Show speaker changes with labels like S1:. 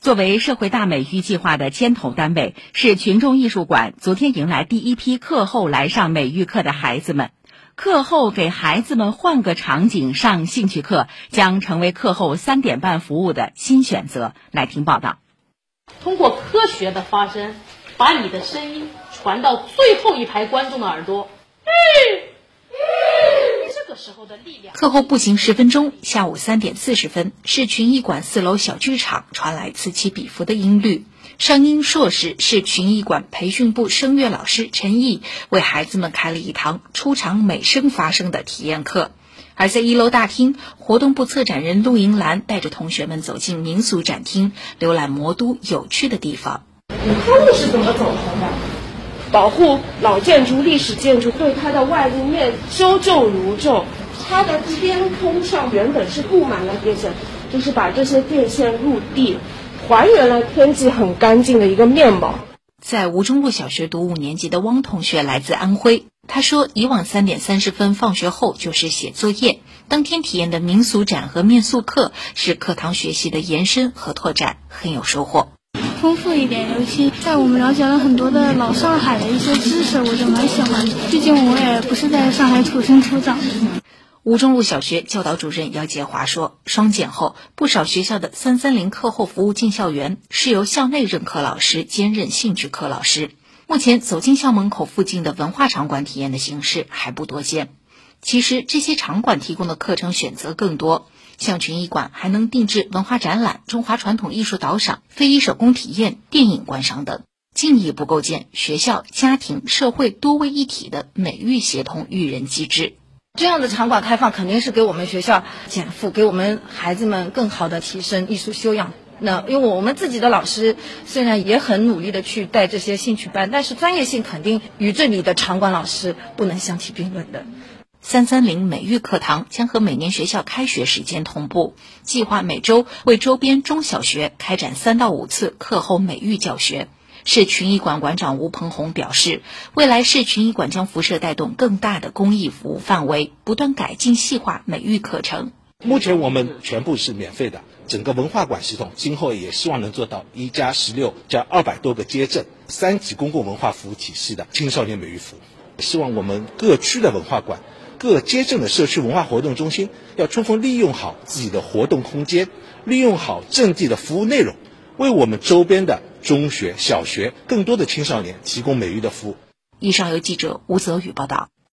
S1: 作为社会大美育计划的牵头单位，市群众艺术馆昨天迎来第一批课后来上美育课的孩子们。课后给孩子们换个场景上兴趣课，将成为课后三点半服务的新选择。来听报道。
S2: 通过科学的发声，把你的声音传到最后一排观众的耳朵。这个时候的力量。
S3: 课后步行十分钟，下午三点四十分，市群艺馆四楼小剧场传来此起彼伏的音律。上音硕士是群艺馆培训部声乐老师陈毅为孩子们开了一堂出场美声发声的体验课。而在一楼大厅，活动部策展人陆莹兰带着同学们走进民俗展厅，浏览魔都有趣的地方。
S4: 他们是怎么走成的？保护老建筑、历史建筑，对它的外立面修旧如旧。它的天空上原本是布满了电线，就是把这些电线入地，还原了天际很干净的一个面貌。
S3: 在吴中路小学读五年级的汪同学来自安徽，他说：“以往三点三十分放学后就是写作业，当天体验的民俗展和面塑课是课堂学习的延伸和拓展，很有收获。”
S5: 丰富一点，尤其在我们了解了很多的老上海的一些知识，我就蛮喜欢。毕竟我也不是在上海土生土长的。
S3: 吴中路小学教导主任姚杰华说：“双减后，不少学校的三三零课后服务进校园是由校内任课老师兼任兴趣课老师。目前走进校门口附近的文化场馆体验的形式还不多见。其实这些场馆提供的课程选择更多。”像群艺馆还能定制文化展览、中华传统艺术导赏、非遗手工体验、电影观赏等，进一步构建学校、家庭、社会多位一体的美育协同育人机制。
S6: 这样的场馆开放，肯定是给我们学校减负，给我们孩子们更好的提升艺术修养。那因为我们自己的老师虽然也很努力的去带这些兴趣班，但是专业性肯定与这里的场馆老师不能相提并论的。
S3: 三三零美育课堂将和每年学校开学时间同步，计划每周为周边中小学开展三到五次课后美育教学。市群艺馆馆长吴鹏红表示，未来市群艺馆将辐射带动更大的公益服务范围，不断改进细化美育课程。
S7: 目前我们全部是免费的，整个文化馆系统今后也希望能做到一加十六加二百多个街镇三级公共文化服务体系的青少年美育服务。希望我们各区的文化馆。各街镇的社区文化活动中心要充分利用好自己的活动空间，利用好阵地的服务内容，为我们周边的中学、小学更多的青少年提供美育的服务。
S3: 以上由记者吴泽宇报道。